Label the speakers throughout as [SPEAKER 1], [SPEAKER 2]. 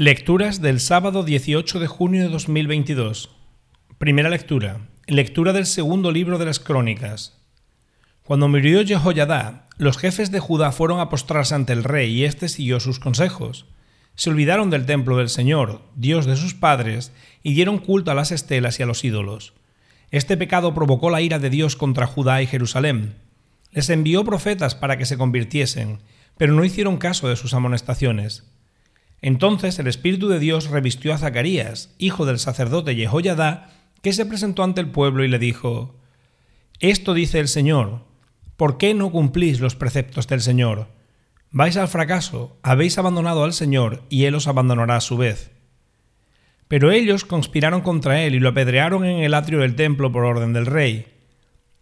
[SPEAKER 1] Lecturas del sábado 18 de junio de 2022. Primera lectura. Lectura del segundo libro de las Crónicas. Cuando murió Jehoiadá, los jefes de Judá fueron a postrarse ante el rey y éste siguió sus consejos. Se olvidaron del templo del Señor, Dios de sus padres, y dieron culto a las estelas y a los ídolos. Este pecado provocó la ira de Dios contra Judá y Jerusalén. Les envió profetas para que se convirtiesen, pero no hicieron caso de sus amonestaciones. Entonces el Espíritu de Dios revistió a Zacarías, hijo del sacerdote Jehoiadá, que se presentó ante el pueblo y le dijo, Esto dice el Señor, ¿por qué no cumplís los preceptos del Señor? Vais al fracaso, habéis abandonado al Señor, y Él os abandonará a su vez. Pero ellos conspiraron contra él y lo apedrearon en el atrio del templo por orden del rey.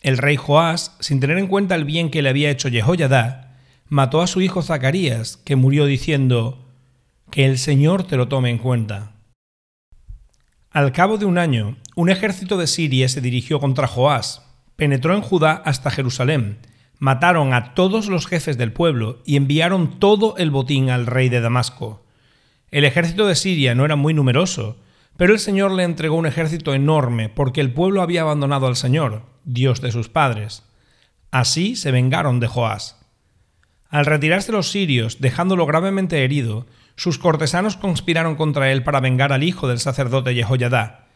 [SPEAKER 1] El rey Joás, sin tener en cuenta el bien que le había hecho Jehoiadá, mató a su hijo Zacarías, que murió diciendo, que el Señor te lo tome en cuenta. Al cabo de un año, un ejército de Siria se dirigió contra Joás, penetró en Judá hasta Jerusalén, mataron a todos los jefes del pueblo y enviaron todo el botín al rey de Damasco. El ejército de Siria no era muy numeroso, pero el Señor le entregó un ejército enorme porque el pueblo había abandonado al Señor, Dios de sus padres. Así se vengaron de Joás. Al retirarse los sirios, dejándolo gravemente herido, sus cortesanos conspiraron contra él para vengar al hijo del sacerdote Jehoiadá.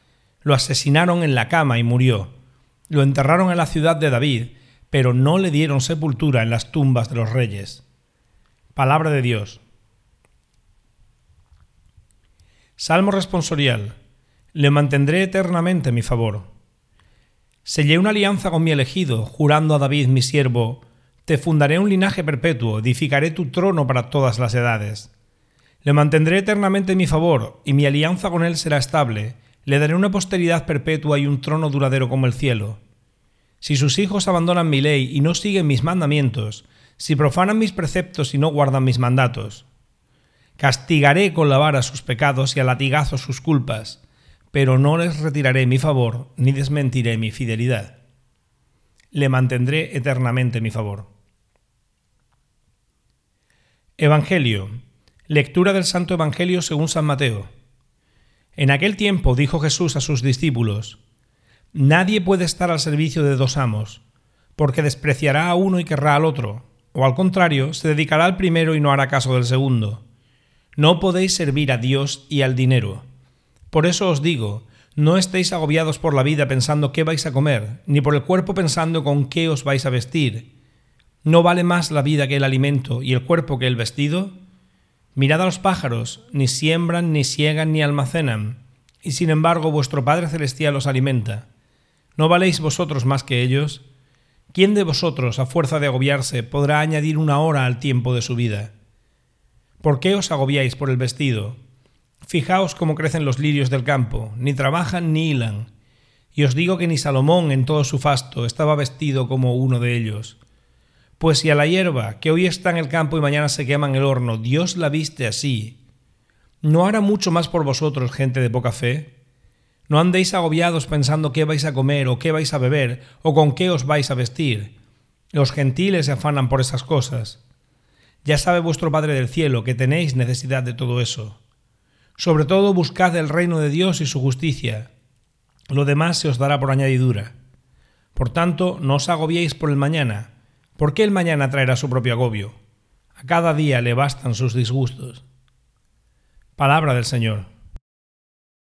[SPEAKER 1] Lo asesinaron en la cama y murió. Lo enterraron en la ciudad de David, pero no le dieron sepultura en las tumbas de los reyes. Palabra de Dios. Salmo responsorial. Le mantendré eternamente mi favor. Sellé una alianza con mi elegido, jurando a David mi siervo, te fundaré un linaje perpetuo, edificaré tu trono para todas las edades. Le mantendré eternamente en mi favor, y mi alianza con él será estable. Le daré una posteridad perpetua y un trono duradero como el cielo. Si sus hijos abandonan mi ley y no siguen mis mandamientos, si profanan mis preceptos y no guardan mis mandatos, castigaré con la vara sus pecados y a latigazo sus culpas, pero no les retiraré mi favor ni desmentiré mi fidelidad. Le mantendré eternamente mi favor. Evangelio Lectura del Santo Evangelio según San Mateo. En aquel tiempo dijo Jesús a sus discípulos, Nadie puede estar al servicio de dos amos, porque despreciará a uno y querrá al otro, o al contrario, se dedicará al primero y no hará caso del segundo. No podéis servir a Dios y al dinero. Por eso os digo, no estéis agobiados por la vida pensando qué vais a comer, ni por el cuerpo pensando con qué os vais a vestir. ¿No vale más la vida que el alimento y el cuerpo que el vestido? Mirad a los pájaros, ni siembran, ni siegan, ni almacenan, y sin embargo vuestro Padre Celestial los alimenta. ¿No valéis vosotros más que ellos? ¿Quién de vosotros, a fuerza de agobiarse, podrá añadir una hora al tiempo de su vida? ¿Por qué os agobiáis por el vestido? Fijaos cómo crecen los lirios del campo, ni trabajan ni hilan. Y os digo que ni Salomón en todo su fasto estaba vestido como uno de ellos. Pues si a la hierba, que hoy está en el campo y mañana se quema en el horno, Dios la viste así, ¿no hará mucho más por vosotros, gente de poca fe? No andéis agobiados pensando qué vais a comer o qué vais a beber o con qué os vais a vestir. Los gentiles se afanan por esas cosas. Ya sabe vuestro Padre del cielo que tenéis necesidad de todo eso. Sobre todo buscad el reino de Dios y su justicia. Lo demás se os dará por añadidura. Por tanto, no os agobiéis por el mañana, ¿Por qué el mañana traerá su propio agobio? A cada día le bastan sus disgustos. Palabra del Señor.